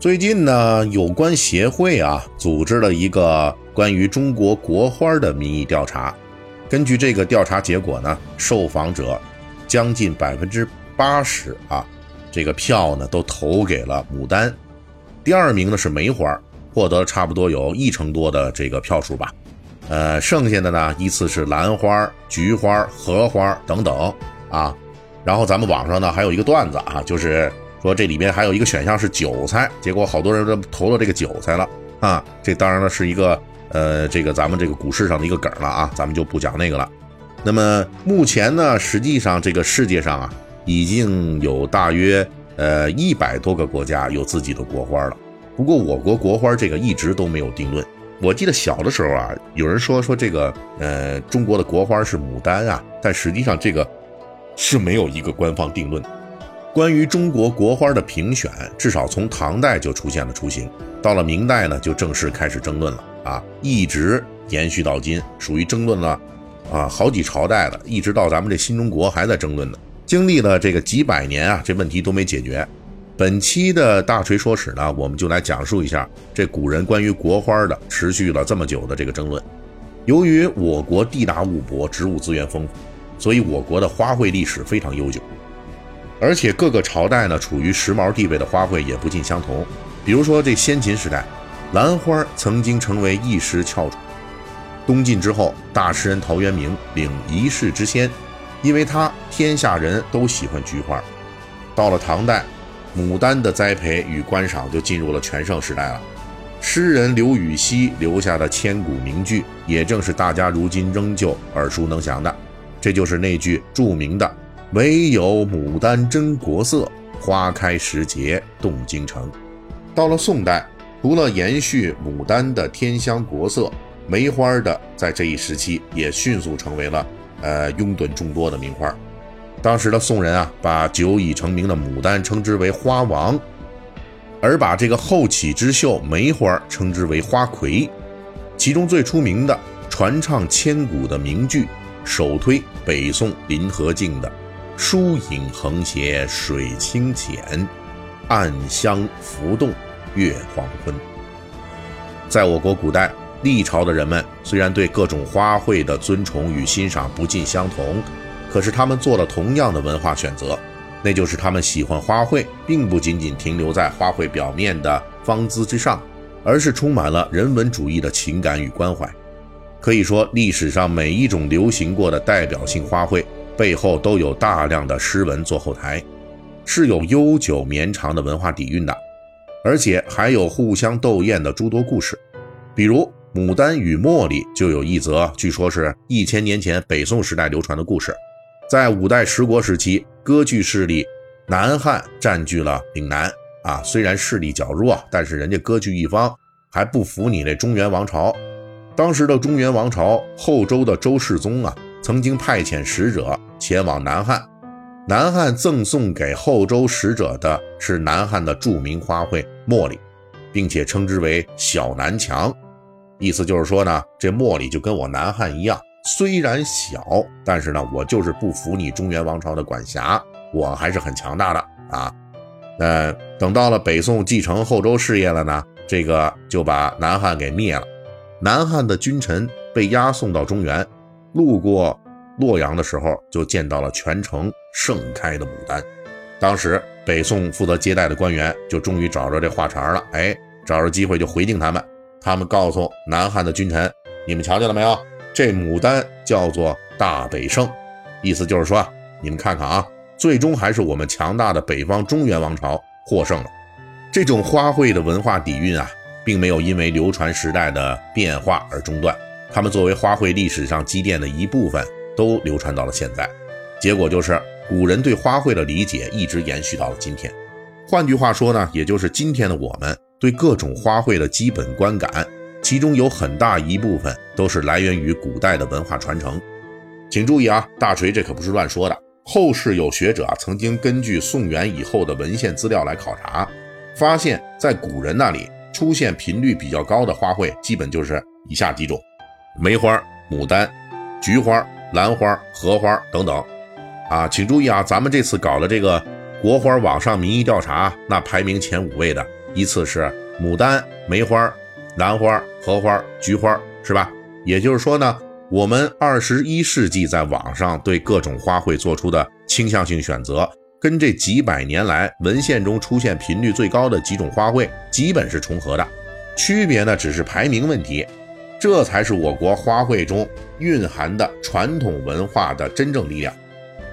最近呢，有关协会啊组织了一个关于中国国花的民意调查。根据这个调查结果呢，受访者将近百分之八十啊，这个票呢都投给了牡丹。第二名呢是梅花，获得差不多有一成多的这个票数吧。呃，剩下的呢依次是兰花、菊花、荷花等等啊。然后咱们网上呢还有一个段子啊，就是。说这里面还有一个选项是韭菜，结果好多人都投了这个韭菜了啊！这当然了是一个呃，这个咱们这个股市上的一个梗了啊，咱们就不讲那个了。那么目前呢，实际上这个世界上啊，已经有大约呃一百多个国家有自己的国花了。不过我国国花这个一直都没有定论。我记得小的时候啊，有人说说这个呃中国的国花是牡丹啊，但实际上这个是没有一个官方定论。关于中国国花的评选，至少从唐代就出现了雏形，到了明代呢，就正式开始争论了啊，一直延续到今，属于争论了啊好几朝代了，一直到咱们这新中国还在争论呢，经历了这个几百年啊，这问题都没解决。本期的大锤说史呢，我们就来讲述一下这古人关于国花的持续了这么久的这个争论。由于我国地大物博，植物资源丰富，所以我国的花卉历史非常悠久。而且各个朝代呢，处于时髦地位的花卉也不尽相同。比如说这先秦时代，兰花曾经成为一时翘楚。东晋之后，大诗人陶渊明领一世之先，因为他天下人都喜欢菊花。到了唐代，牡丹的栽培与观赏就进入了全盛时代了。诗人刘禹锡留下的千古名句，也正是大家如今仍旧耳熟能详的。这就是那句著名的。唯有牡丹真国色，花开时节动京城。到了宋代，除了延续牡丹的天香国色，梅花的在这一时期也迅速成为了呃拥趸众多的名花。当时的宋人啊，把久已成名的牡丹称之为花王，而把这个后起之秀梅花称之为花魁。其中最出名的、传唱千古的名句，首推北宋林和靖的。疏影横斜水清浅，暗香浮动月黄昏。在我国古代历朝的人们，虽然对各种花卉的尊崇与欣赏不尽相同，可是他们做了同样的文化选择，那就是他们喜欢花卉，并不仅仅停留在花卉表面的芳姿之上，而是充满了人文主义的情感与关怀。可以说，历史上每一种流行过的代表性花卉。背后都有大量的诗文做后台，是有悠久绵长的文化底蕴的，而且还有互相斗艳的诸多故事。比如《牡丹与茉莉》就有一则，据说是一千年前北宋时代流传的故事。在五代十国时期，割据势力南汉占据了岭南啊，虽然势力较弱，但是人家割据一方还不服你那中原王朝。当时的中原王朝后周的周世宗啊。曾经派遣使者前往南汉，南汉赠送给后周使者的是南汉的著名花卉茉莉，并且称之为小南墙，意思就是说呢，这茉莉就跟我南汉一样，虽然小，但是呢，我就是不服你中原王朝的管辖，我还是很强大的啊。那等到了北宋继承后周事业了呢，这个就把南汉给灭了，南汉的君臣被押送到中原。路过洛阳的时候，就见到了全城盛开的牡丹。当时北宋负责接待的官员就终于找着这话茬了，哎，找着机会就回敬他们。他们告诉南汉的君臣：“你们瞧见了没有？这牡丹叫做大北盛，意思就是说，你们看看啊，最终还是我们强大的北方中原王朝获胜了。这种花卉的文化底蕴啊，并没有因为流传时代的变化而中断。”他们作为花卉历史上积淀的一部分，都流传到了现在。结果就是，古人对花卉的理解一直延续到了今天。换句话说呢，也就是今天的我们对各种花卉的基本观感，其中有很大一部分都是来源于古代的文化传承。请注意啊，大锤这可不是乱说的。后世有学者啊，曾经根据宋元以后的文献资料来考察，发现，在古人那里出现频率比较高的花卉，基本就是以下几种：梅花、牡丹、菊花、兰花、荷花等等。啊，请注意啊，咱们这次搞的这个国花网上民意调查，那排名前五位的依次是牡丹、梅花、兰花、荷花、菊花，是吧？也就是说呢。我们二十一世纪在网上对各种花卉做出的倾向性选择，跟这几百年来文献中出现频率最高的几种花卉基本是重合的，区别呢只是排名问题。这才是我国花卉中蕴含的传统文化的真正力量。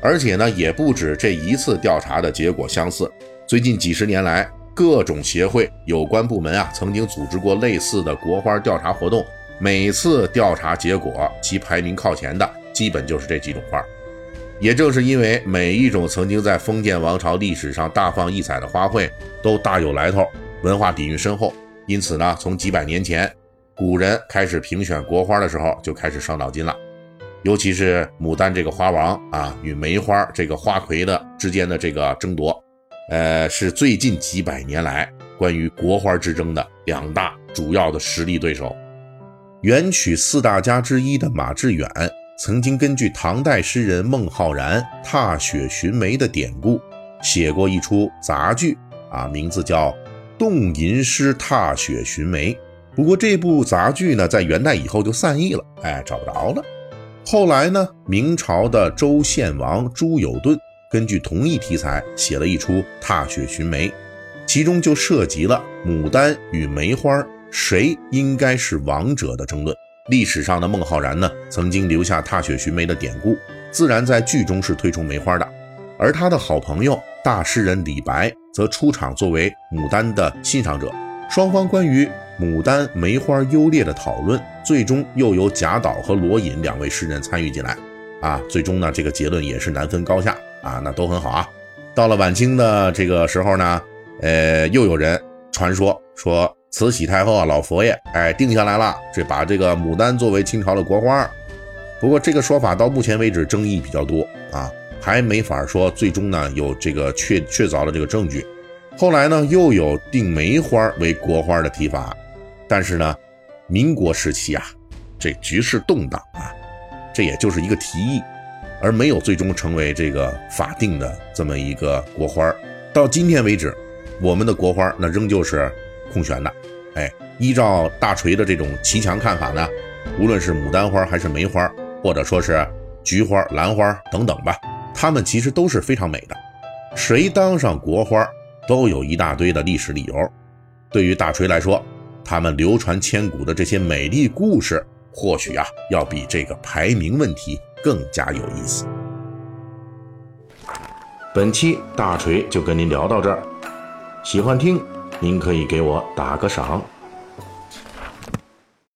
而且呢，也不止这一次调查的结果相似，最近几十年来，各种协会有关部门啊，曾经组织过类似的国花调查活动。每次调查结果，其排名靠前的基本就是这几种花。也正是因为每一种曾经在封建王朝历史上大放异彩的花卉都大有来头，文化底蕴深厚，因此呢，从几百年前古人开始评选国花的时候就开始伤脑筋了。尤其是牡丹这个花王啊，与梅花这个花魁的之间的这个争夺，呃，是最近几百年来关于国花之争的两大主要的实力对手。元曲四大家之一的马致远，曾经根据唐代诗人孟浩然“踏雪寻梅”的典故，写过一出杂剧，啊，名字叫《动吟诗踏雪寻梅》。不过这部杂剧呢，在元代以后就散佚了，哎，找不着了。后来呢，明朝的周献王朱有顿根据同一题材写了一出《踏雪寻梅》，其中就涉及了牡丹与梅花。谁应该是王者的争论？历史上的孟浩然呢，曾经留下踏雪寻梅的典故，自然在剧中是推崇梅花的。而他的好朋友大诗人李白，则出场作为牡丹的欣赏者。双方关于牡丹、梅花优劣的讨论，最终又由贾岛和罗隐两位诗人参与进来。啊，最终呢，这个结论也是难分高下啊，那都很好啊。到了晚清的这个时候呢，呃，又有人传说说。慈禧太后啊，老佛爷，哎，定下来了，这把这个牡丹作为清朝的国花。不过这个说法到目前为止争议比较多啊，还没法说最终呢有这个确确凿的这个证据。后来呢又有定梅花为国花的提法，但是呢，民国时期啊，这局势动荡啊，这也就是一个提议，而没有最终成为这个法定的这么一个国花。到今天为止，我们的国花那仍旧是。空悬的，哎，依照大锤的这种骑墙看法呢，无论是牡丹花还是梅花，或者说是菊花、兰花等等吧，它们其实都是非常美的。谁当上国花，都有一大堆的历史理由。对于大锤来说，他们流传千古的这些美丽故事，或许啊，要比这个排名问题更加有意思。本期大锤就跟您聊到这儿，喜欢听。您可以给我打个赏。